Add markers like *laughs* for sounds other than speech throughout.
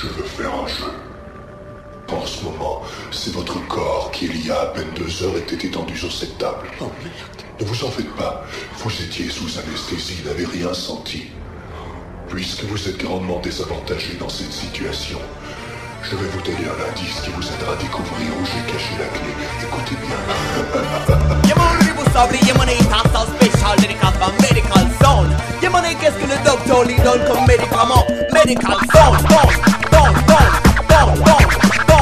Je veux faire un jeu. En ce moment, c'est votre corps qui, il y a à peine deux heures, était étendu sur cette table. Oh merde. Ne vous en faites pas. Vous étiez sous anesthésie, n'avez rien senti. Puisque vous êtes grandement désavantagé dans cette situation, je vais vous donner un indice qui vous aidera à découvrir où j'ai caché la clé. Écoutez bien. Y'a sobre, y'a mon état sans spécial, médical comme medical zone. Y'a mon qu'est-ce que le docteur lui donne comme médicament? Medical zone, zone, boom, boom, boom.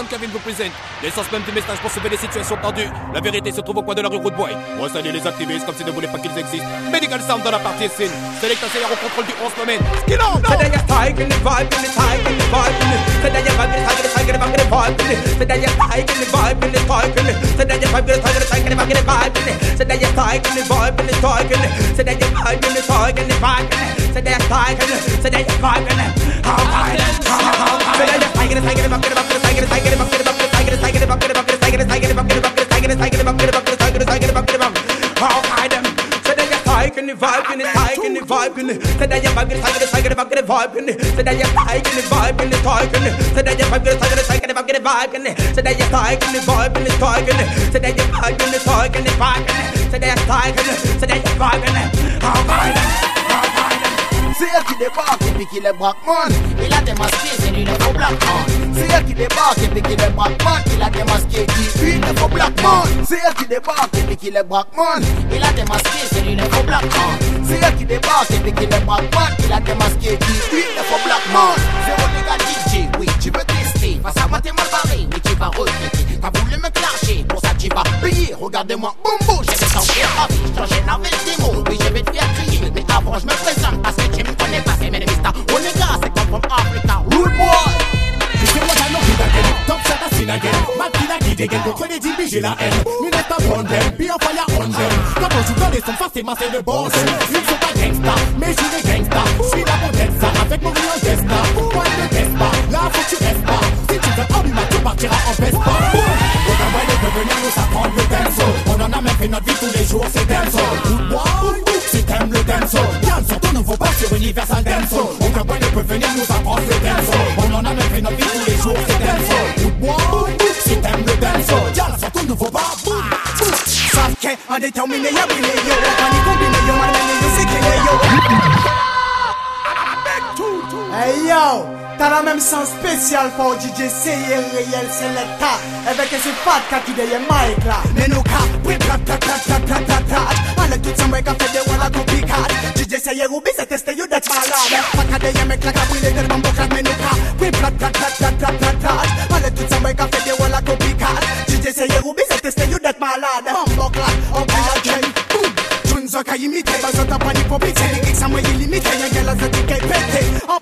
Captain Kevin vous présente l'essence même du message pour les situations tendues. La vérité se trouve au coin de la rue Roadway. On les activistes comme si ne voulaient pas qu'ils existent. Medical Sound dans la partie un contrôle du 11 domaine. vibing it. Said that you vibe it, tiger, tiger, vibe it, vibing it. Said that you tiger, vibe it, tiger. Said that you vibe it, tiger, tiger, vibe it, vibing it. Said that you tiger, vibe it, tiger. Said that you vibe it, tiger, vibing it. Said that you tiger, said that you vibing it. Oh, vibing it. C'est elle qui débarque et puis qui les braque Il a démasqué, c'est lui le faux black man. C'est elle qui débarque et puis qui les braque Il a démasqué qui lui le faux black man. C'est elle qui débarque et puis qui les braque Il a démasqué, c'est lui le faux black man. C'est elle qui débarque et puis qui les braque Il a démasqué qui lui le faux black man. Zéro DJ, oui, tu veux tester. Face à moi t'es mal barré, mais tu vas regretter. T'as voulu me clasher, pour ça vas payer. Regardez-moi, boum boum, j'ai des santé ravi. Changer avec des mots, oui, je vais te faire crier. Mais avant, je me présente parce que tu connais pas, c'est mes mista. Onega, c'est comme from Africa. Rude boy! Top shot, I sin again. Mad kid, I kid again. Go 20 GB, j'ai la haine. Me let up on them, be on fire on them. Quand on joue dans les sons, forcément c'est le bon son. Ils sont pas gangsta, mais je suis des gangsta. Je suis être ça, avec mon brillant gesta. Pourquoi ne teste pas? Là, faut que tu restes pas. Si tu veux en bima, tu partiras en Vespa. Autant de venir nous apprendre le dancehall. On en a même fait notre vie tous les jours, c'est dancehall. Wow, si t'aimes le dancehall. Yann, surtout ne faut pas sur Universal Dancehall. Aucun point ne peut venir nous apprendre le dancehall. On en a même fait notre vie tous les jours, c'est dancehall. Wow, si t'aimes le dancehall. Surtout ne faut pas. Savke, indéterminé, y'a brillé, yo. Panique combiné, yo, malmené, yo, Hey yo, t'as la même sens spécial pour DJ C-AIR réel, c'est l'état. Avec ce fat qui qui derrière Mike là. Mais nous cap, oui, ta ta ta ta ta ta ta. Allez, tout ça, moi, fait des walla. DJ c'est testé, you d'être malade. Pas qu'à derrière, mec, là, qu'a brûlé, t'es bambo, qu'a mais nous cap, oui, ta ta ta tout ça, fait des. DJ c'est testé, you d'être malade. Bambo, là, on la. Boom! Tunes, on qu'a bazot, t'as pas ni. Les geeks, ça, moi, illimité. Y'a gala, zot, t'es qu'est pété.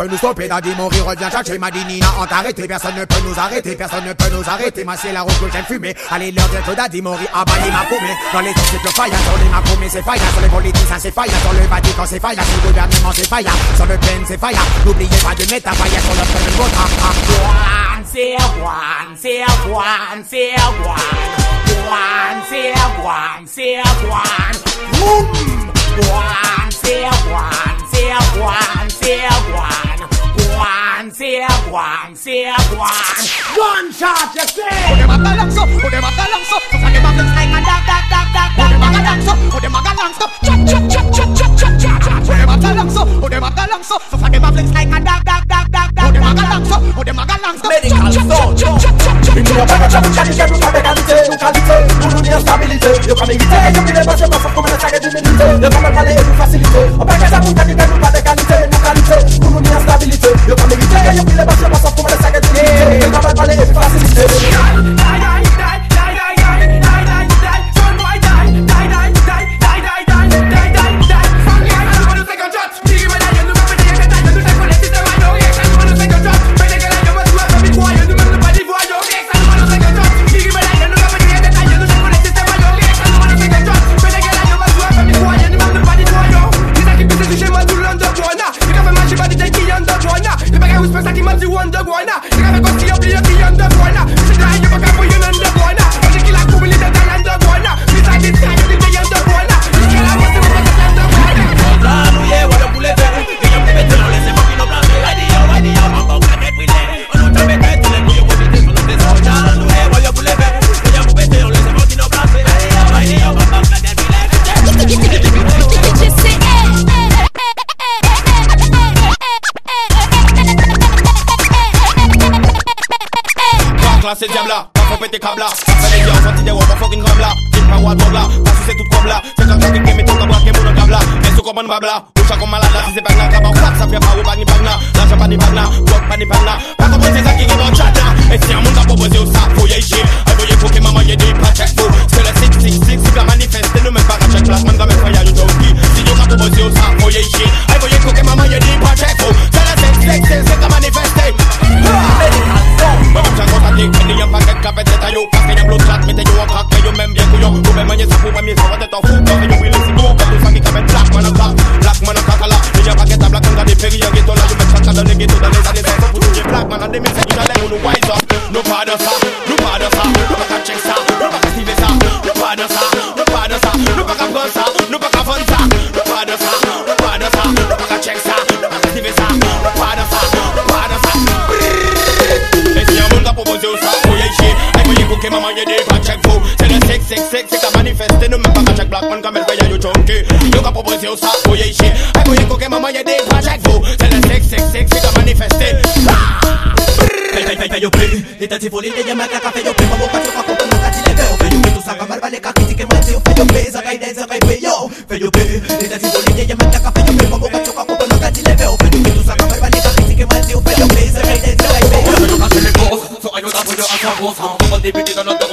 peut nous stopper, Daddy mourir revient chercher ma dinina en t'arrêter, personne ne peut nous arrêter, personne ne peut nous arrêter, ma c'est la route que j'aime fumer, allez leur dire que Daddy mourir a banni ma paumée, dans les encycles faillant, dans les macromés c'est faillant, sur les politiciens c'est faillant, sur le Vatican c'est faillant, sur le gouvernement c'est faillant, sur le PN c'est faillant, n'oubliez pas de mettre à faillant sur notre premier vote, one, c'est one, c'est one, c'est one, one, c'est one, c'est one, boum, one, c'est one, c'est one, c'est one, one, say one, say one. One shot, you say. Put them a so, put them a so. So them a fix like a dog, dog, dog, dog. Put them a so, put them a so. Chop, chop, chop, chop, chop, chop, chop, chop. Put them a so, put them a so. So them a fix like a dog, dog, dog, dog, dog. Put them a galang so, put them a galang so. Medical so, chop, chop, chop, chop. Into your bag, chop, chop, chop, chop, qualité, une qualité. Tout nous dit stabilité. Yo comme éviter, yo qui les bossent, ma femme comme une saga d'humilité. Yo comme un palais, une facilité. On passe à sa boutique, nous pas de qualité stabilite Pou nou ni an stabilite Yo pa merite Yo pile bas yo bas an pou mwen de sa ke dilite Yo kabal pale e Meta si volinte ya marca café yo prima boca tropa con no cati le veo. Feyo tu saca barba le caqui que mate yo feyo pe saca y densa cae feyo Feyo pe Meta si volinte ya marca café yo prima boca tropa con no cati le veo. Feyo tu saca barba le caqui que mate yo feyo pe saca y densa cae feyo Hacerle voz, so I know that when you're a boss, I'm the one they be digging on the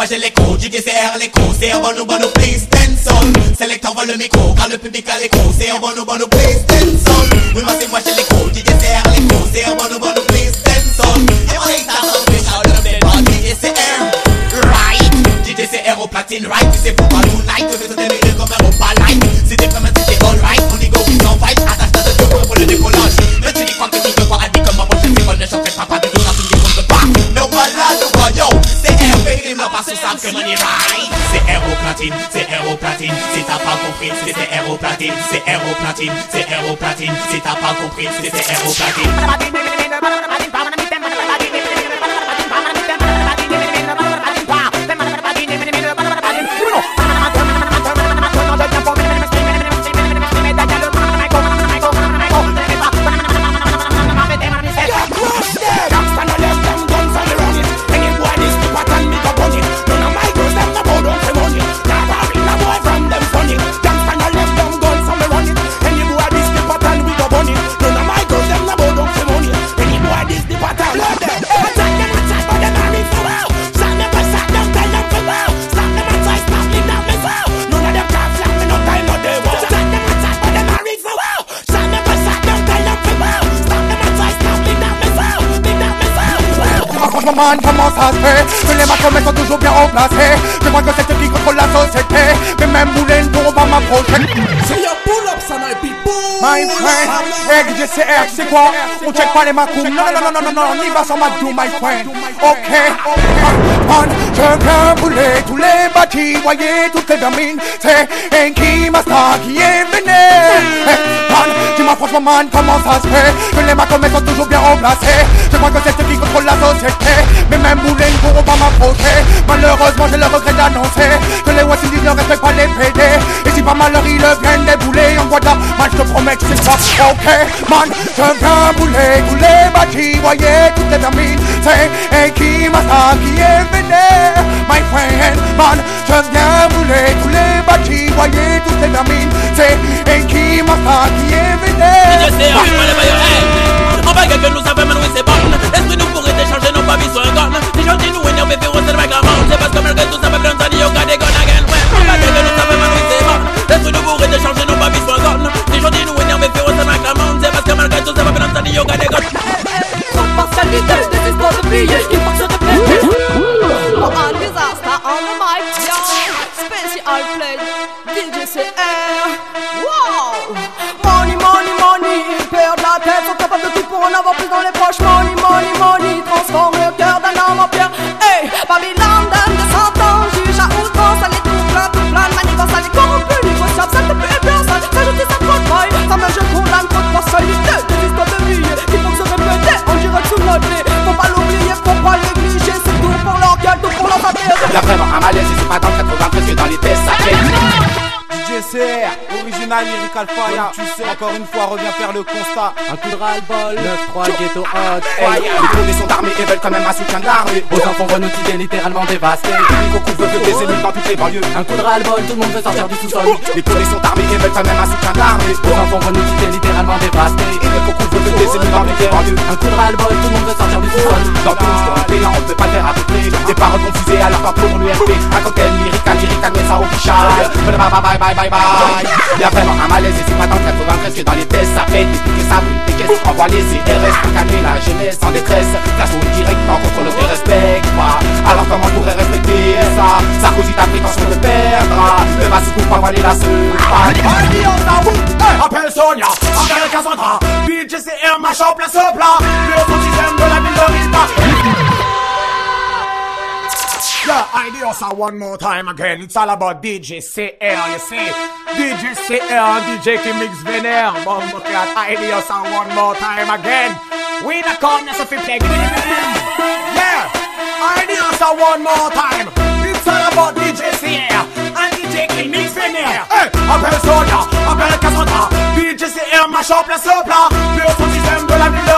moi j'ai l'écho du désert, l'écho, c'est un bono bono please Denson. Select envoie le micro, car le public a l'écho, c'est un bono bono please Denson. Oui, moi c'est moi j'ai l'écho du désert, l'écho, c'est un bono bono please Denson. Et moi c'est ça, c'est ça, le même pas, DJCR, right, DJCR au platine, right, c'est pour pas tonight, c'est right. C'est aéroplatine, c'est aéroplatine, si t'as pas compris, c'est aéroplatine, c'est aéroplatine, c'est aéroplatine, si t'as pas compris, c'est aéroplatine. Man, comment ça se fait? Que les macromètres sont toujours bien remplacés. Je crois que c'est eux qui contrôlent la société. Mais même ne pourront pas m'approcher C'est your pull-up, son people. My friend, hey, JCR, c'est quoi? On check pas les macros Non, non, non, non, non, on y va sans Madou, my friend. Ok, man, je viens brûler tous les bâtis. Voyez toutes les vermines C'est Enki Master qui est venu. Hey, man, dis-moi franchement man, comment ça se fait? Que les macromètres sont toujours bien remplacés Je crois que c'est eux qui contrôlent la société. Mais même Moulin ne pourront pas m'approcher. Malheureusement, j'ai le regret d'annoncer Que les West Indies ne respectent pas les PD Et si pas malheur, ils le viennent débouler En Guada, man, je te promets que c'est ça Ok, man, je viens bouler tous les Voyez toutes les vermines C'est Enki Master qui est venu My friend, man, je viens bouler tous les bâtis Voyez toutes les vermines C'est Master qui est yo, hey. On va gagner, nous savons. Est-ce que nous un? Si. C'est parce que tout, ça va ça des Nous pourrions échanger nos sur un gun? Si j'en dis nous, énervé, le mec à mort. C'est parce que malgré tout, ça va bien ça dit, got des de de se répéter. Oh, un. Special play! Money, money, money, la tête, sont de tout pour en avoir plus dans les poches. Money, money, money, transforme le cœur d'un homme en pierre. Hey, Babylone Original lyrical fire. tu sais, encore une fois, reviens faire le constat. Un coup de ras-le-bol, 9-3 ghetto hot. Hey, les produits sont armés et veulent quand même un soutien de l'armée Aux enfants renotiqués, littéralement dévastés. Unique au couvre-feu des ennemis dans toutes les banlieues Un coup de ras-le-bol, tout le monde veut sortir du sous-sol. Les produits sont armés et veulent quand même un soutien de l'armée Aux enfants renotiqués, littéralement dévastés. Unique au couvre-feu des ennemis dans toutes les banlieues Un coup de ras-le-bol, tout le monde veut sortir du sous-sol. Dans tout fait, là on peut pas le faire à peu près Des paroles confusées alors pas pour l'URP Un cocktail lyrical, lyrical mais ça official Bye bye bye bye bye bye Y'a vraiment un malaise pas dans le 93 que dans les tests ça fait et ça brûle des caisses Envoie les CRS pour calmer la jeunesse en détresse. Classe au direct en contrôle ne te respecte pas Alors comment on pourrait respecter ça? Sarkozy t'a prétention de perdre. Le va se couper envoyer la seule Appelle Sonia, appelle Cassandra. BJCR, machin, place au plat Le son système de la ville de Rispa Yeah, Idiosa one more time again. It's all about DJ C-AIR, you see. DJ C-AIR, DJ qui mix vénère. Bon, look at Idiosa one more time again. We the corner so fi play. Yeah, Idiosa one more time. It's all about DJ C-AIR and DJ qui mix vénère. Hey, appelle Sonia, appelle Cassandra. DJ C-AIR, machin, place au plat. Le son système de la ville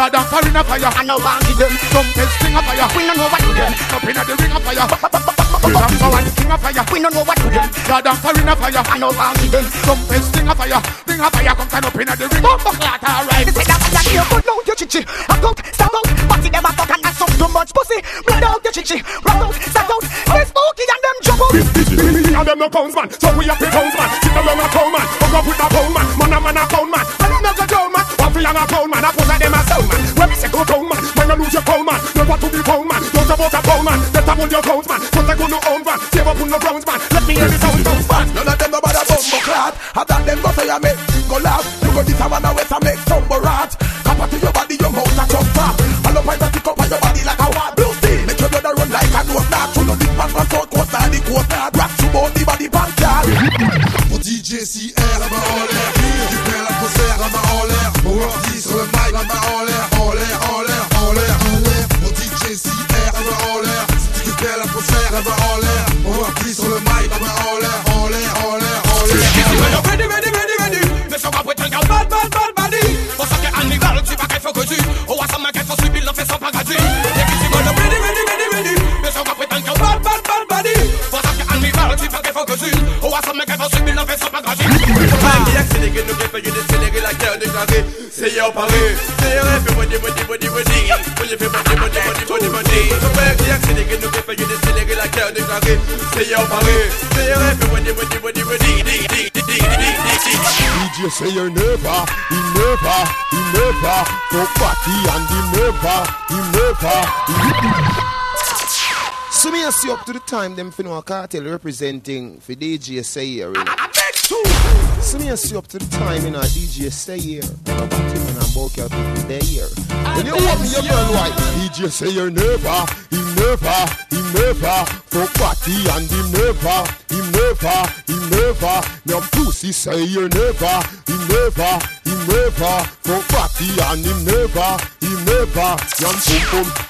what to them. Yeah, dance for ring a fire, and no one give them. Some test ring a fire, we don't know what to them. Up inna the ring a fire, dance for one ring a fire, we don't know what to them. Yeah, dance for ring a fire, and no one give them. Some test ring a fire, ring a fire, come stand up inna the ring. Bumbo clot, alright. Say that fire here, but now you chichi. I out, stand out, party them a fuck and ass up too much pussy. Blood out your chichi, rock out, stand out, stay spooky and them jump out. Me and them no pounds man, so we have the pounds man. Sit down a pound man, hook up with a pound man. Man a man a pound man, man. One a pound man, a pose them a sound man. When me say go pound man, when you lose your pound man, don't want to be pound man. Don't about a pound man, better hold your pounds man. Put a gun no own van, save up on no browns man. Let me hear the sound bounce man. None of them no bother bumbo clot. I than them go say I make go laugh. You go this a one away to make tumble rat. Come to your body, your mouth a chop top. I love how you tick up on your body like a wild blue steel. Make your blood a run like a nose knot. You know this man can talk court now, the court now. Rock you the body pancard. Pour DJ C-AIR, la main cause it. Say your parade. Say your everybody, body, body, body. When you feel body, body, body, body, body. Come back, yeah, c'est les gars, nous fait payer des sénégalais la carte déclarée. Say your parade. Say your everybody, body, body, body, dig, dig, dig, dig, dig, dig. DJ say You never, he never, he never. Go party and he never, he never, so me ask you, up to the time them finna cartel representing for DJ say You. So me a see up to the time in our DJ say here. No batting and I'm bulky out people there here. When you want me your girl white, DJ say you never, he never, he never. For party and he never, he never, he never. Now pussy say you never, he never, he never. For party and him never, he never. Yum pum pum.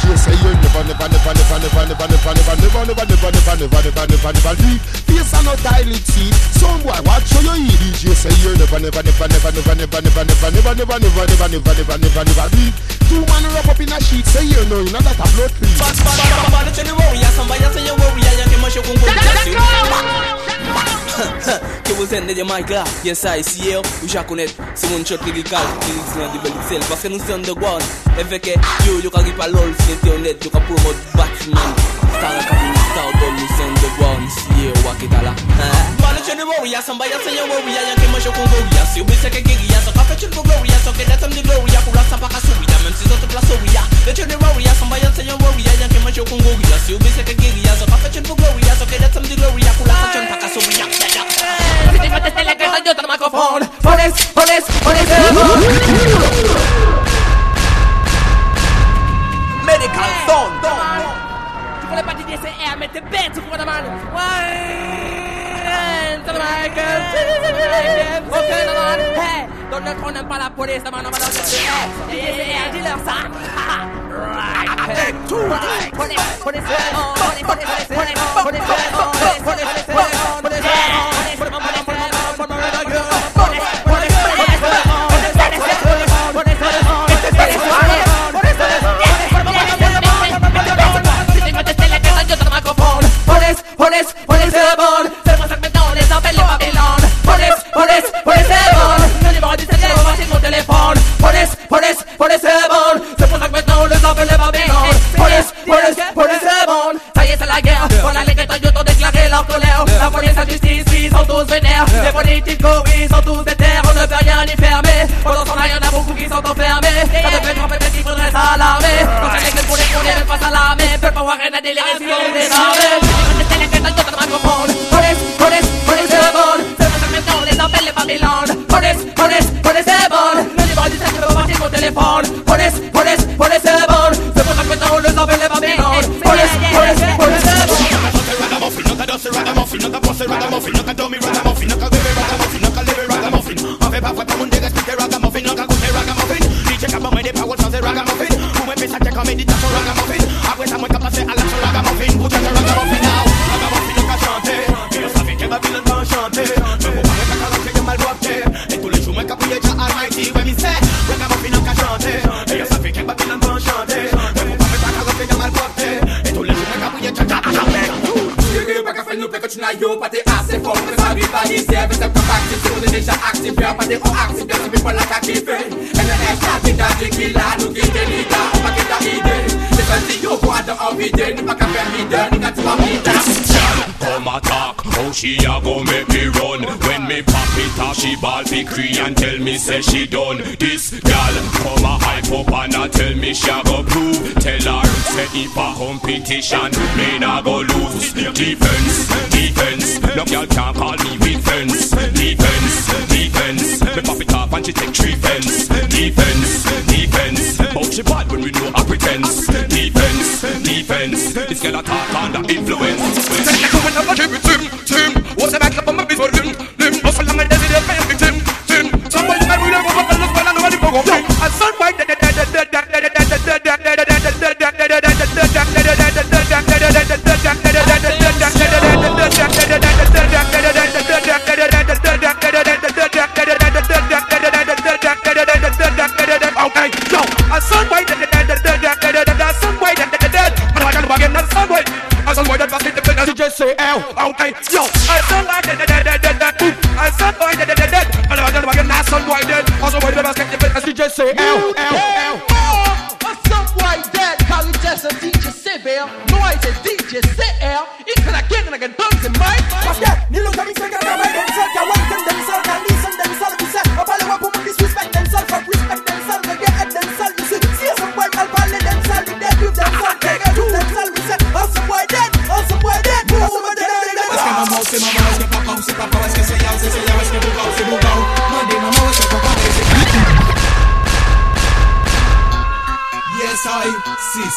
DJ say you're never, never, never, never, never, never, never, never, never, never, never, never, never, never, never. Leave face and no dilate seat. Some boy watch how you eat. DJ say you're never, never, never, never, never, never, never, never, never, never, never, never, never, never, never, never. Leave two man wrap up in a sheet. Say you know you know that a blood clean. You you mash your kungu. Que vous êtes mic là, yes I see you, ou c'est mon shot lyrical, lyrics nan di bel parce que nous sommes underground, et fait que yo, yo ka ripa lol, c'est passionnés du rap pour mode Batman Tanakabini Tardo Lucien de Bois Nishiye Wakidala Mwana chene warrior Samba ya warrior Yanke masho kon Si obi seke So kafe chul bo So ke datem de gloria Pour la sapa kasuria si zote warrior Le chene warrior Samba ya warrior Yanke masho kon Si obi seke So kafe chul bo So ke datem de gloria Pour la sapa chul pa kasuria Si te fates te la carta Kalsson! Du får bara till det som är med till bäst så får man... Por esta mano? Mano, la sang. Por eso, por eso, por eso, por eso, por eso, por eso, por eso, por eso, por eso, por eso, por eso, por eso, por eso, por eso, por eso, por eso, por eso, por eso, por Les politiques, ils sont tous déterres. On ne peut rien y fermer. Pendant ce temps-là, y'en a beaucoup qui sont enfermés. Ça devait être peut-être qu'il faudrait s'alarmer. Quand c'est l'église pour les condés, même pas s'alarmer. Peut pas voir rien à délirer si on est désarmé. pase ragamuffin. Mwen mwen pesa chek an meditasyon ragamuffin. Apre sa mwen ka pase alaksyon ragamuffin. Bouten chan ragamuffin nou Ragamuffin nou ka chante. Bilon sa veke babilon tan chante. Mwen mwen mwen ka kalanke yon mal wapte. E tou le chou mwen ka priye jan almighty Mwen mi se. Ragamuffin nou ka chante. Bilon sa veke babilon tan chante. Mwen mwen mwen ka kalanke yon mal wapte. E tou le chou mwen ka priye jan almighty Gege baka fel nou plekot china yo Pate ase fok, mwen sa vi pa yise Vese mwen pa aktif, se mwen deja aktif Pe apate ou aktif, se mwen pa la ka kife Sakit hati attack, how she a go make me run? When me pop it off, she ball fi cry and tell me say she done. This gal come a hype up and a tell me she a go prove. Tell her say if a competition, me nah go lose. Defense, defense, no gal can call me with fence Defense, defense, me pop it off and she take three fence. Defense, defense, but she bad when we know her pretense. Defense, defense. This girl attack under influence. Take the woman of on the lamb that that that that that that. say ow, ow, yo. I said why dead, dead, dead, dead, dead. I said why dead, dead, dead, dead. I never done again. I said why dead. Also why the best get the best. DJ say ow, ow, ow. What's up, why dead? College as a teacher, sit there. Noise a DJ, sit there.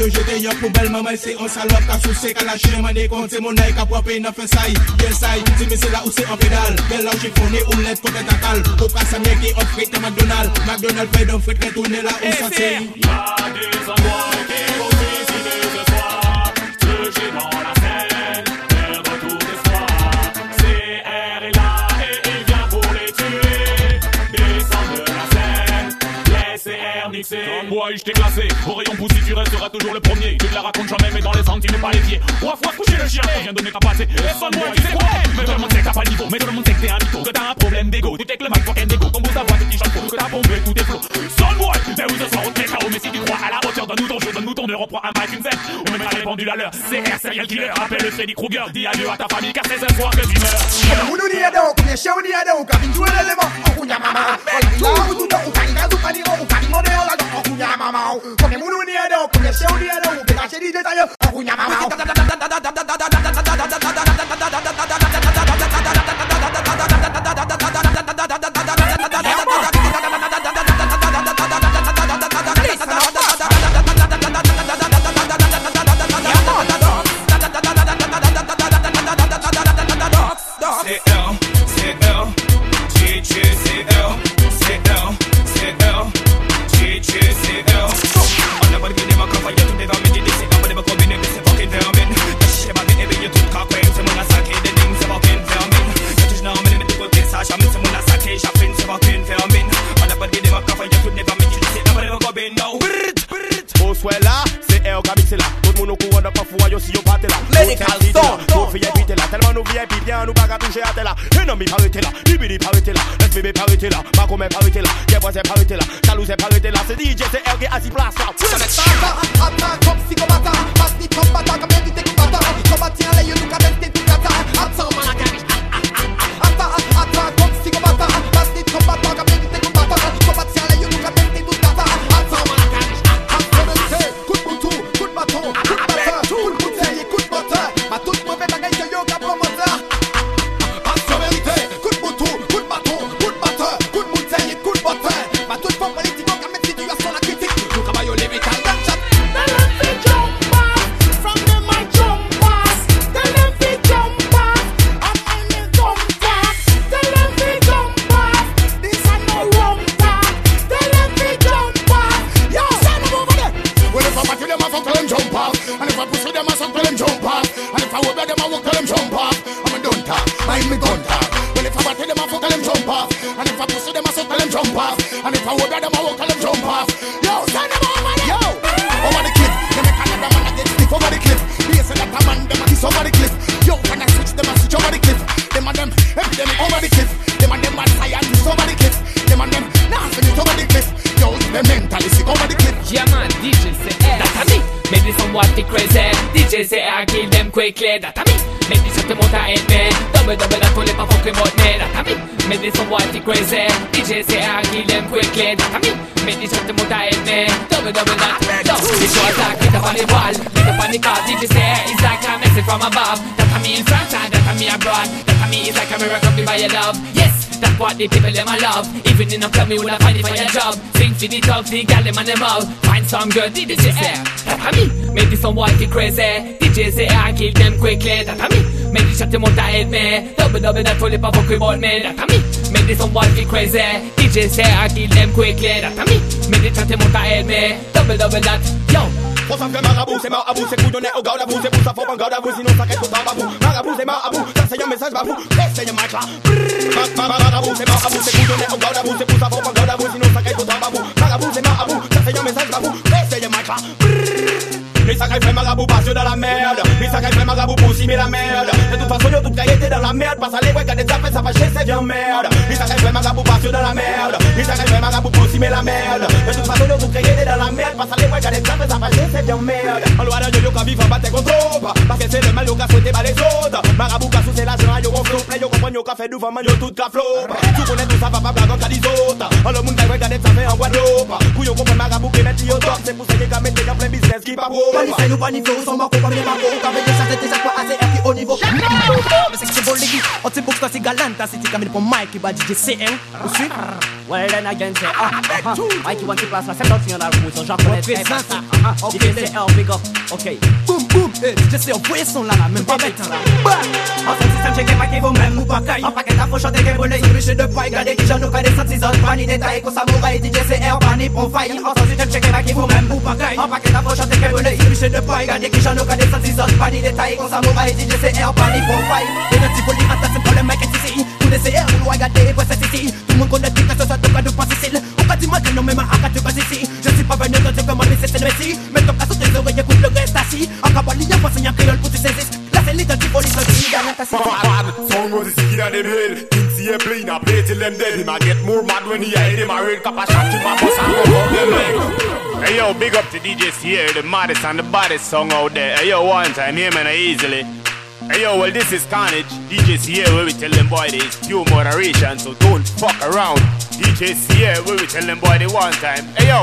yo jete yo poubel Maman se an salop ka sou se kalache Mane kon se monay ka pwape nan fe say Yel say, si me se la ou se an pedal Bel la ou chifone ou let kote takal Ou ka sa mye ki an frit nan McDonald McDonald pay don frit retourne la ou sa se Ya de zanwa Je t'ai classé. Au rayon poussi, tu resteras toujours le premier. Tu te la racontes jamais, mais dans les centimes, pas les pieds. Trois fois coucher le chien, vient donner ta passée. Et sonne-moi, tu sais quoi? Mais tout le monde sait que t'as pas le niveau. Mais tout le monde sait que t'es un mytho. Que t'as un problème d'ego. Tu t'es que le mic, fucking d'ego. Ton bout ta voix, tes petits chants Que t'as bombé tous tes flots. Sonne-moi, mais où ce soir, on te met KO. Mais si tu crois à la hauteur, donne-nous ton jeu, donne-nous ton heure. On prend un mic, une scène. On mettra les pendules à l'heure. CR, serial killer. Appelle le Freddy Krueger. Dis adieu à ta famille, car c'est ce soir que tu meurs. Ni okunya mama Come mundo. CL, CL, CL, CL. Medical Zone. Tout fi éviter là, tellement nous VIP bien, nous pas qu'à toucher à tel là. Ennemi pas arrêter là, Libidi pas arrêter là, SBB pas arrêter là, Macomé pas arrêter là, Kebois c'est pas arrêter là, Talou c'est pas arrêter là, c'est DJ, c'est RG à 6 places là. Attaque comme psychopathe, passe ni comme bata, CR kill them quickly. Data me, make this shot them out of me. Double double that only pa fuck about me. Data me, make this somewhat the crazy. DJ C-AIR kill them quickly. Data me, make this shot them out of me. Double double that Yo, this show attack, hit up on the wall. Hit up on the car, DJ C-AIR is like a message from above? Data me in France and data me abroad. Data me is like a miracle by your love. Yes, that's what the people them I love. Even in a me would I find it for your job. Sing for the dogs, the gal them and them all Find some good DJ C-AIR That's me, make this some whitey crazy. DJ C-AIR kill them quickly. That's me, make this shot them out head me. Double double that fully pa fuck about me. That's me, make this some whitey crazy. DJ C-AIR kill them quickly. That's me, make this shot them out head me. Double double that, yo Faut ça fait marabout, c'est marabout, c'est couillonné au garde à vous, c'est pour ça faut pas garde à vous, sinon ça reste au babou. Marabout, c'est marabout, ça c'est un message babou, restez un mic là. Marabout, c'est marabout, c'est couillonné au garde à vous, c'est pour ça faut pas garde à vous, sinon ça reste au babou. Marabout, c'est marabout, ça c'est un message babou, restez un mic. Les sacrés fait marabout parce que dans la merde. Les pour la merde. De toute façon dans la merde. Parce à quand des affaires ça va chier c'est bien merde. Les parce que dans la merde. Les pour la merde. De toute façon dans la merde. Parce à quand des affaires ça va chier c'est bien merde. En de yo battre contre Parce que c'est le mal souhaité par les autres. Marabout l'argent comprend qu'a fait du vent yo tout ça va pas blague en des autres En le monde fait en Guadeloupe. C'est pour ça qu'il a mis en plein business qui Qualifié nous planifions, on s'en moque, on va bien marquer Avec des chances et des aquas assez qui au niveau Mais c'est que c'est beau les gars On t'es boxe, c'est galant T'as cité comme il pour Mike, il va DJ CM Vous suivez Well then again say ah uh, uh, Mikey want to classe la scène nationale rouge J'en connais très pas ça Ok c'est un big up Ok Boum boum J'essaie envoyer son là Même pas bête là En système j'ai qu'un paquet vous même pas En paquet qu'un de paille Gardez qui j'en nous connais Pas ni détail Qu'on samouraï DJ c'est Pas ni bon En système j'ai qu'un paquet vous même ou pas caille. En paquet t'as chanter qu'un volet Une riche de paille Gardez qui j'en nous connais Pas ni détail Qu'on DJ Pas ni bon Et le type C'est soit de quoi de pas Sicile On va dire que non mais ma arrête tu vas ici Je suis pas venu tu comment laisser c'est le messie Mais ton cas tes oreilles écoute le reste assis En cabali y'a pas un créole pour tu saisisses Là c'est little people it's not the guy that's Bad, sound was sick in the head. Things he play now play till them dead. Him a get more mad when he hide him a red cap a shot him a bust and rub up them. Hey yo, big up to DJ Sierra, the maddest and the baddest song out there. Hey yo, one time, hear me easily. Hey yo, well this is Carnage. DJ Sierra where we tell them boy there is pure moderation, so don't fuck around. DJ Sierra where we tell them boy they one time. Hey yo,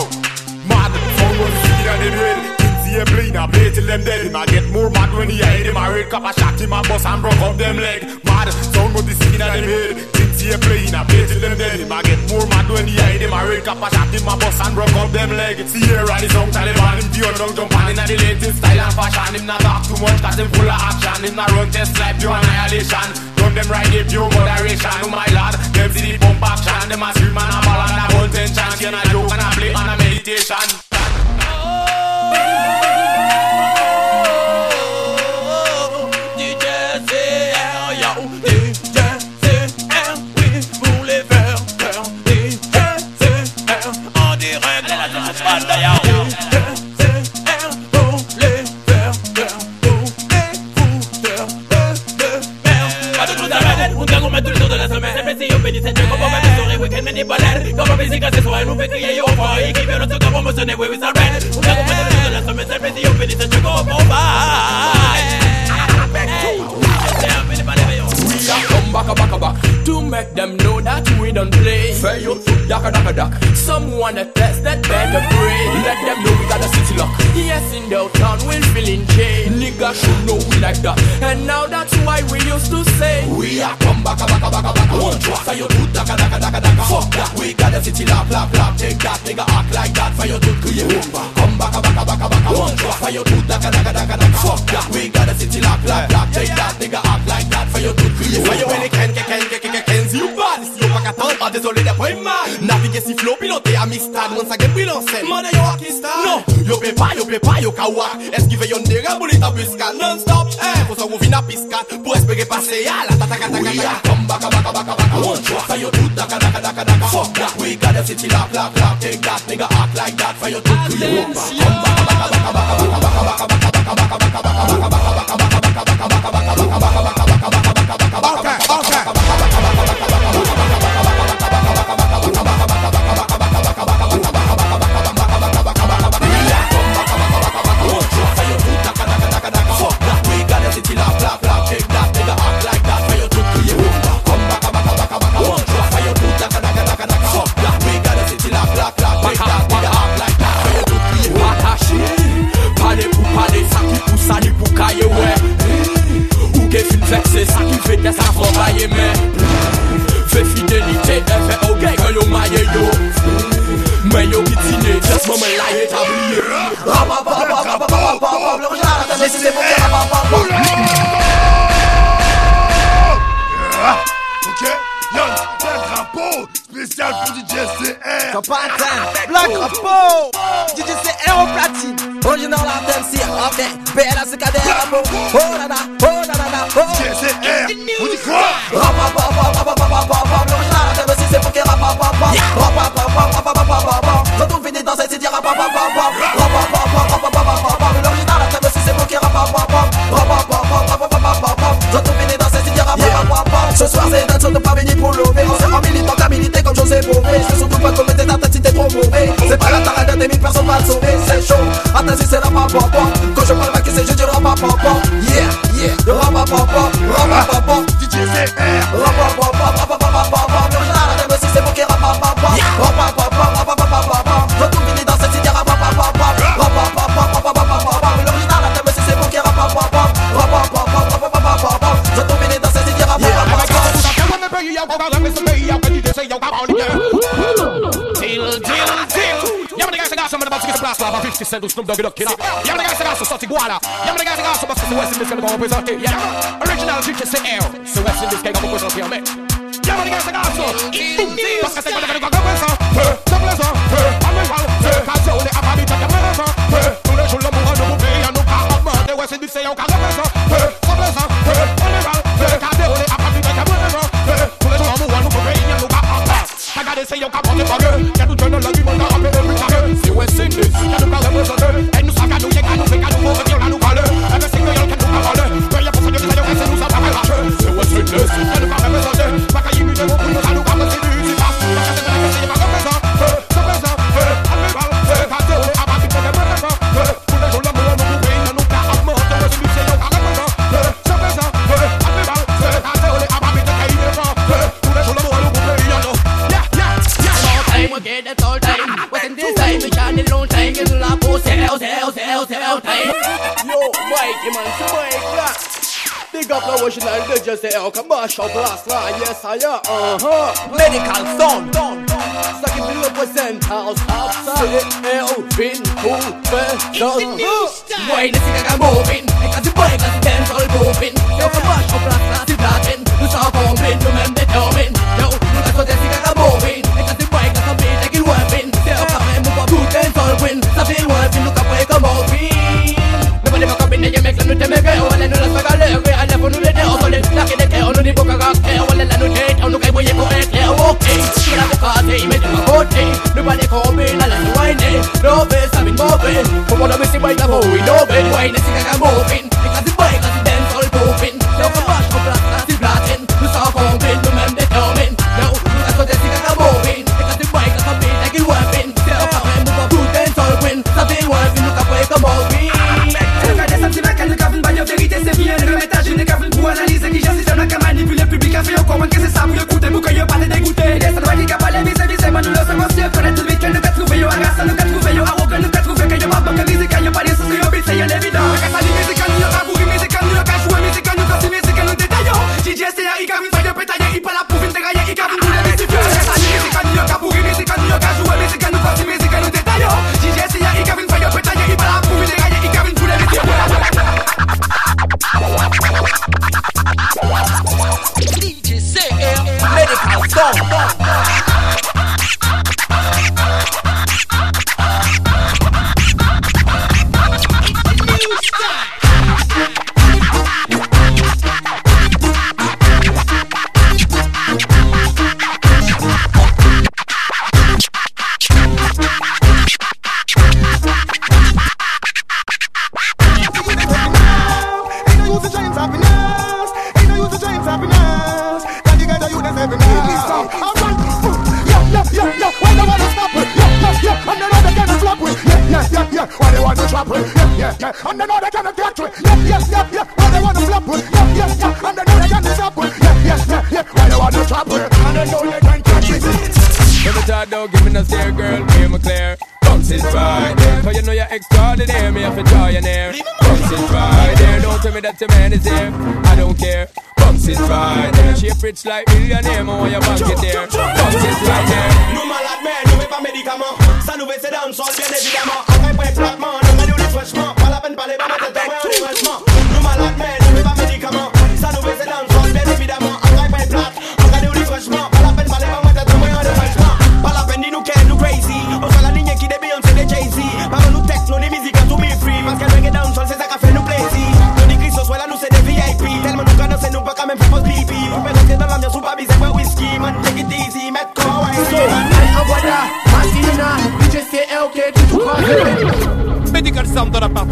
Mad, the sick in the head. Things he play now play till them dead. Him a get more mad when he hide him a red cap a shot him a bust and broke up them leg. Mad, sound was the sick in the head. Things he play now play till them dead. Him a get more mad when he hide him a red cap a shot him a bust and broke up them leg. Sierra the song Taliban him the down jump on in the latest style and fashion. Him not talk too much 'cause him full of action. Him not run test like pure annihilation. Run them right give pure moderation. Oh my lord, them see the pump action. Them a me pa yo kawa Eskive yon dere boulit a buska Non stop, eh, foson ou vina piska Pou espere pase ya la tatakatakataka Kamba kabaka baka baka one shot Fayo tout daka daka daka daka Fuck that, we got them city lap lap lap Take that nigga act like that Fayo tout to Europa Kamba kabaka baka baka baka baka baka baka baka baka baka baka baka baka mais se levanta na babá. É, ok? Yon, Especial Rapo, spécial pour DJ CR. Capata, Black Rapo, DJ CR au é platine. Hoje não lá dance, homem, pera se cadeira, pô. Oh, nada, oh, nada, oh. DJ CR, onde foi? swap on Parce que c'est Snoop Dogg qui là Y'a mon gars c'est gars sont sortis Guala Y'a mon gars c'est gars sont parce que c'est West Indies qu'elle va représenter Y'a Original du KCR C'est West Indies qu'elle va représenter mais Y'a mon gars c'est gars sont Parce que c'est Snoop à mes balles Peu, quand on est à Paris, hell, hell, hell, hell. Yo, Mikey man, so Mike, yeah. Big up the original DJ say, oh, come on, shop last line, yes, I am, uh-huh. Medical sound, Ça qui me représente, house, outside, C-L, Vin, Cool, Fest, Why the singer got moving? I got the boy, got the dance all moving. Yo, come on, shop last line, see blocking. You saw you remember coming. Yo, you got the singer got moving. nu te mege o wala nu la sagale o ke ala fonu le de o sole la ke de ke o nu ni boka ga ke o wala la nu te o nu kai boye ko Loni Bocagaste, nu ba de ko be la la nu wai ne no be sabin mo be como no be si bai la bo i no be wai ne si ka ka mo bin ni ka si bai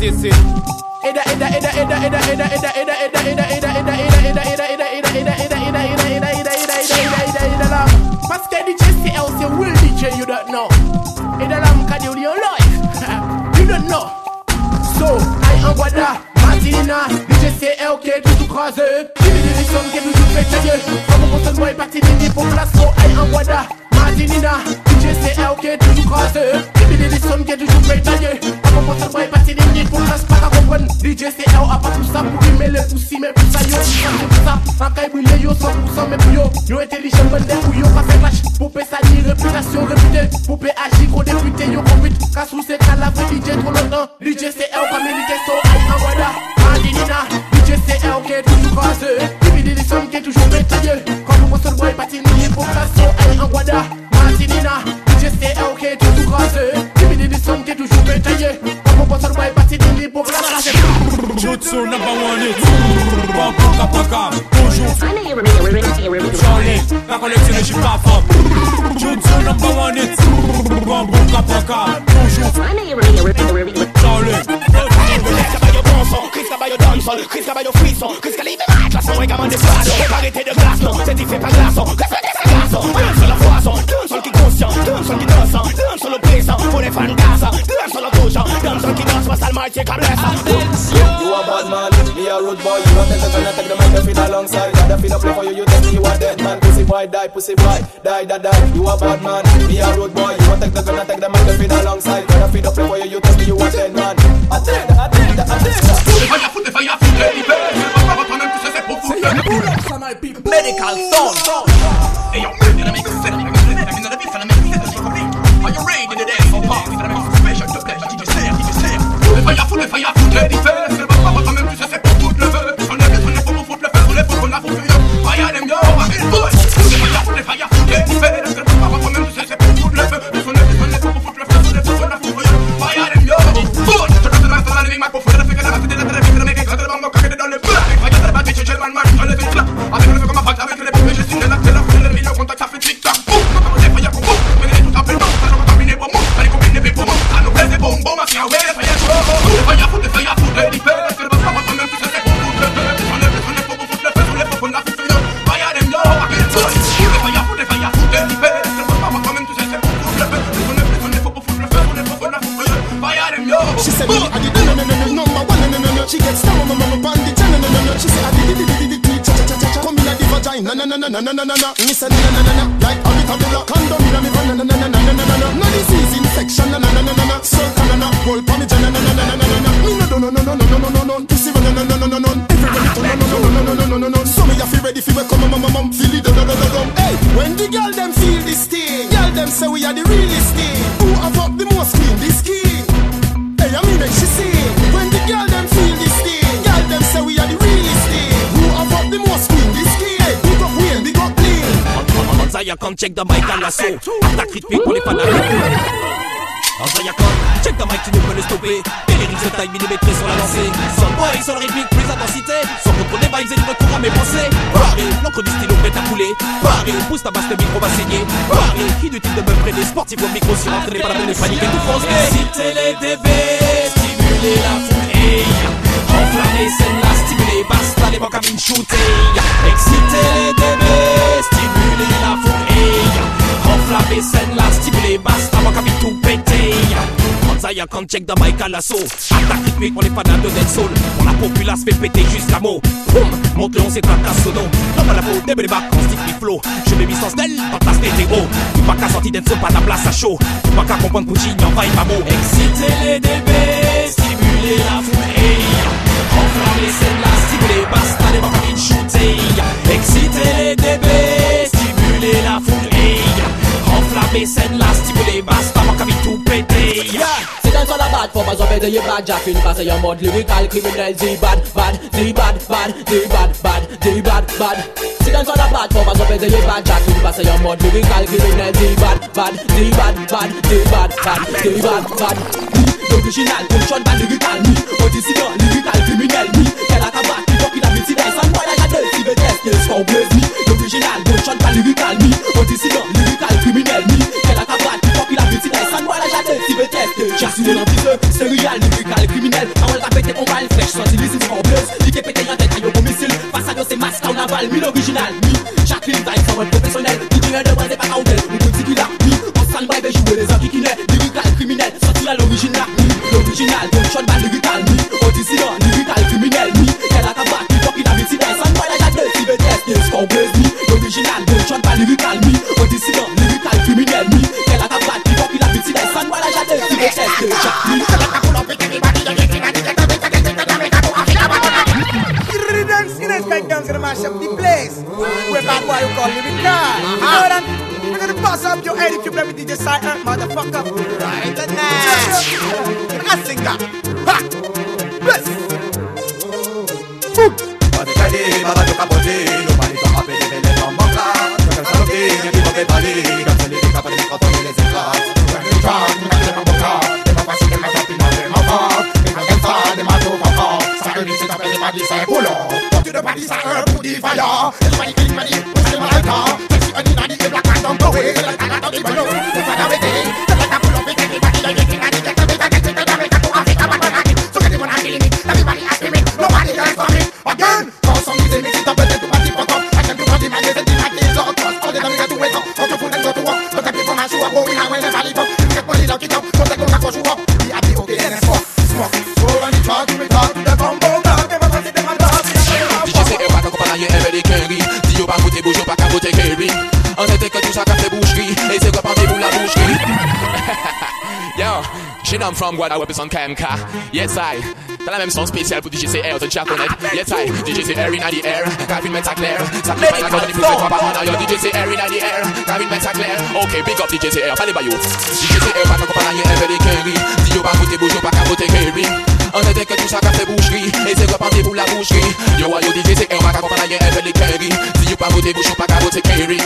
Eda eda eda eda eda eda eda eda eda eda eda eda eda Dje se el a pa pou sa pou rime le pou si Men pou sa yo, pou sa pou sa Kay brile yo, 100% men pou yo. Yo entelijen bon den pou yo, pa se je suis pas fort. Jutsu number one hit. Paka paka, toujours. Charlie. Chris Caballo motion You a bad man, me a rude boy You a tell the gun take the microphone alongside Got a feel up, for you, you think you a dead man. Pussy boy, die, pussy boy, die, die, die. You a bad man, me a rude boy You a take the gun and take the alongside Got a feel up, for you, you think you a dead man. Attend, attend, attend. Fout fire, faya, fout fire, faya, fout de faya Fout de faya, fout de faya, fout de fire. Medical Zone na, na, na, na, na, na, na, na. Me say, na, na, na, na, na. Like a bit of the block, condom in a me van, na, na, na, na, na, na, na, na. No disease infection, na, na, na, na, na, na. Circle, na, na. Roll pa me, na, na, na, na, na, na, na, na. Me no, no, no, no, no, no, no, no, no, no. Pussy, no, no, no, no, no, no. Everybody, no, no, no, no, no, no, no, no, no. So me have to ready for we come, mum, mum, mum. Feel it, da, da, da, da. Hey, when the girl them feel this thing, girl them say we are the realest thing. Who have up the most queen, this king? Hey, I mean make she sing. Bling. Anzaya come check the mic à l'assaut. Attaque rythmique pour les fans Anzaya come check the mic, tu ne peux le stopper. Et les lyrics de taille millimétrés sur la lancée. Son boy, son rythmique, plus intensité. Sans contrôle des vibes et du retour à mes pensées. Paris, l'encre du stylo prête à couler. Paris, pousse ta basse, le micro va saigner. Paris, inutile de me prêter sportif au micro sur entraîné par la peine de paniquer tout fonce. Exciter les DB, stimuler la foule. Hey. Enflammer celle-là, stimuler, basta les banques à mine shooter. Exciter les DB, stimuler la foule. Hey. Enflammer celle-là, stimuler, basta banque à mine tout péter. Anza y'a quand check dans Mike à l'assaut. Attaque rythmique pour les fans de Dead Soul. Pour la populace fait péter jusqu'à mot. Boum, monte le on s'éclate à sono. Pas la peau, des bébés en stick flow. Je mets 800 d'elle, pas ta stéréo. Tu pas qu'à sortir Dead pas ta place à chaud. Tu pas qu'à comprendre Puccini, en vaille ma mot. Exciter les DB, brûler la fouille Enflamme les scènes, la stimuler, basta les bambins de Exciter les bébés, stimuler la fouille Enflamme les scènes, la stimuler, basta mon cabine tout pété. Dance on a bad for us, better you bad Jaffin Pass your mud lyrical criminal Z bad, bad, Z bad, bad, Z bad, bad, Z bad, bad. Sit down on a bad for us, better you bad Jaffin Pass your mud lyrical criminal Z bad, bad, Z bad, bad, Z bad, bad, Z bad, bad original, tension ba lyrical ni O dissident, lyrical, criminel ni Kè la tabak, ki fok ila miti si betes, ke skor blez ni L'original, dissident, criminel la tabak, ki si betes, ke jasi ou l'antise Serial, lyrical, criminel Nan wèl rapete, on bal frech, santi lisi skor blez Li ke pete yon tèt, ayo komisil Fasa yo se maska ou naval, mi l'original ni Jacqueline, vaik, sa wèl profesyonel Ki dire de wèl, se pa kaoutel, ou kouti ki la on stand by, ve joue les criminel, ni original Shot band digital mi. Otisidon digital kriminel mi. Kela ka bat mi Toki da viti day San boy la jadre si ve test Yes kon blaze mi. Original shot band digital mi. Otisidon digital kriminel mi. Kela ka bat mi Toki da viti day San boy la jadre si ve test Yes chak mi Kela ka pull up with everybody You get it and you get it Dance in a spike a mash up the place. Where bad boy you call living car. How We're gonna bust up your head if you play with DJ Side eh, motherfucker. Right now. I sing that. Ha! Yes! Body ready, baba tu capote, nobody to happy, they let them buck out. Look at the king, and people get body, got to live up I'm from Guadalupe on KMK Yes I. La même son spécial pour DJ C-AIR, t'as déjà connaître Yes I, DJ C-AIR in the air. Calvin met ça fait pas la plus de trois par an DJ C-AIR in the air. Calvin met ça Ok, big up DJ C-AIR, fallait pas yo DJ C-AIR pas accompagné avec des queries Si yo pas côté bouge, pas qu'à côté Kerry On était que tout ça qu'a fait boucherie. Et c'est quoi reparti pour la boucherie? Yo, yo, DJ, c'est un va qu'on parle à les curry Si you pas voté bouche, pas qu'à voter curry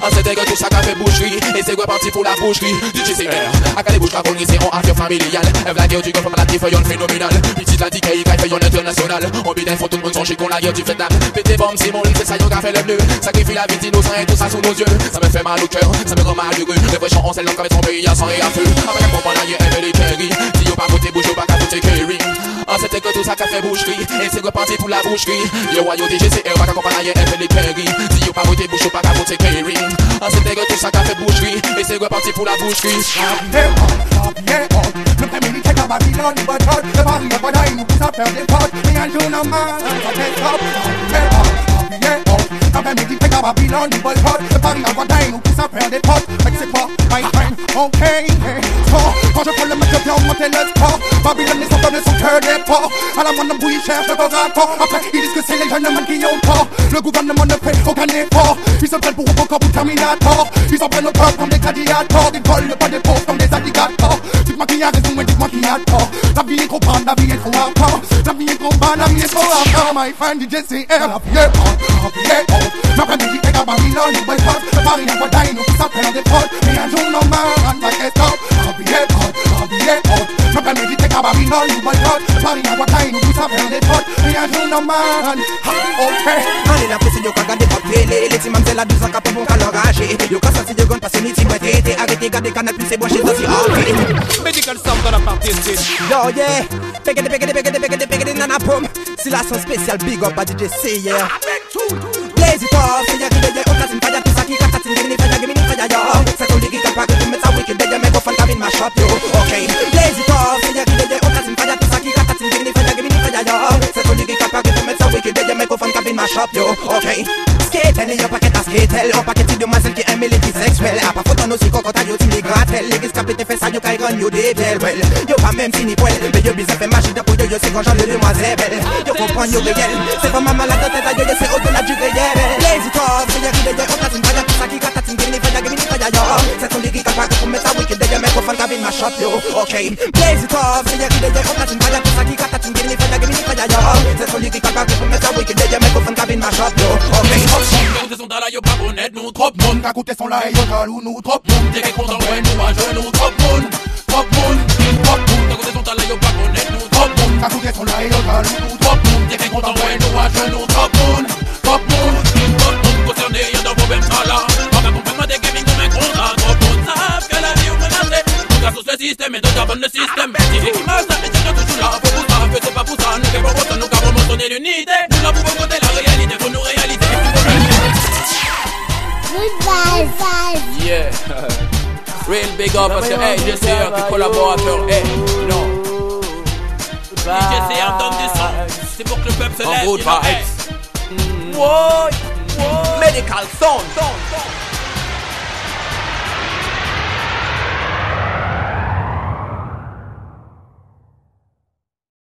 On était que tout ça qu'a fait boucherie. Et c'est quoi reparti pour la boucherie? DJ, c'est un A qu'à les bouches, qu'à c'est un affaire familial Elle la guerre du gomme, la tif, yon phénoménal. Petite la dit qu'elle y gagne, yon international. On bide info, tout le monde songe qu'on la guerre du fait Pété bombe, c'est mon lit, c'est ça yon qu'a fait le bleu Sacrifie la vie d'innocent et tout ça sous nos yeux. Ça me fait mal au cœur, ça me rend malheureux Les vrais chants, on s'est l'homme qu'avait trompé, y'a sang et à feu. Ah, Avec un ka fe bouchkri E se pou la bouchkri Yo a yo DJ se e wak akompana ye Efelik Perry Di yo pa bote bouchou pa ka bote Kerry An se tout sa ka fe E se la bouchkri Yeah on, yeah Babylon The man never a The pot my friend Okay, quand je prends le match, je viens monter le score Babylone, les enfants de son cœur des À la moindre bouille, cherche le beau rapport Après, ils disent que c'est les jeunes qui ont tort. Le gouvernement ne fait aucun effort. Ils se prennent pour Robocop ou Terminator. Ils en prennent au peuple comme des gladiators. Ils volent pas des pauvres comme des alligators. Dites-moi qui a raison et dites-moi qui a tort. La vie est trop grande, la vie est trop hardcore. La vie est trop la vie est trop My friend DJ CR, la vie est hot, la vie est hot Ma friend DJ à Babylone, Le Paris n'a pas d'ail, nous à faire des potes Et un jour normal, on va get La vie est la vie est hot Ma friend DJ à Babylone, il boycott Le Paris n'a pas d'ail, nous tous à faire des potes Et un jour normal, ok Allez la presse yo ka gade pop télé Les ti mamzelle a 12 ans ka pou bon ka l'enrager Yo ka sorti de gun passe ni ti mwen tété Arrêtez gade canal plus c'est branché dans si ok Medical Sound dans la partie ici. Yo yeah. Pegede pegede pegede pegede pegede nana pom C'est la son spéciale big up à DJ C yeah. Blaze it off C'est y'a qui de y'a on platine fire Tout ça qui casse tatine Give me fire. Give me fire yo. C'est ton lyrical pack Tu mets wicked day, you make up and have in mash up you. Okay, blaze it off. Say you give it the out in fire, to saki cat, in dignity, fire, give me fire, yo. Say to the capa, give me some wicked day, you make up and have in mash up you. Okay. I paket a skatel O i du mazel ki en militi sekswel A pa foton nou si kokota yo ti mi gratel Legis kapit e fesa yo Well, yo pa menm si ni pwel Be yo you fe machida pou yo yo se konjan le demoiselle bel Yo kompran yo reyel Se pa mama you do teta yo yo se o do la du reyel Lazy talk, se yo ride yo katin Vaya pisa ki katatin, gini ni yo mettre ça wicked D'ailleurs microphone cabine mash up yo, ok Blaze it off, c'est y'a qui d'ailleurs On tatine pas y'a tout ça qui gâte Tatine, give me fire, give me fire yo pas pour mettre ça wicked D'ailleurs microphone cabine mash up yo, ok Écoutez son là, yo pas honnête, nous trop monde Qu'à côté son là, yo jaloux, nous trop monde T'es content, ouais, nous à genoux, trop monde Trop monde, trop monde Qu'à côté son là, yo pas honnête, nous trop monde Qu'à côté son là, yo jaloux, nous trop monde T'es content, ouais, nous à genoux, trop monde système et d'autres abandonnent le système. Si j'ai qui marche, mais chacun toujours là. Faut vous en c'est pas pour ça. Nous faisons ça, nous carrément sonner l'unité. Nous n'avons pas compté la réalité, faut nous réaliser. Goodbye, bye. Yeah. *laughs* Real big up parce que hey, j'ai c'est un collaborateur. Hey, non. J'ai c'est un homme des sangs. C'est pour que le peuple se lève. En route, vibes. Whoa, whoa. Medical sound. sound, sound.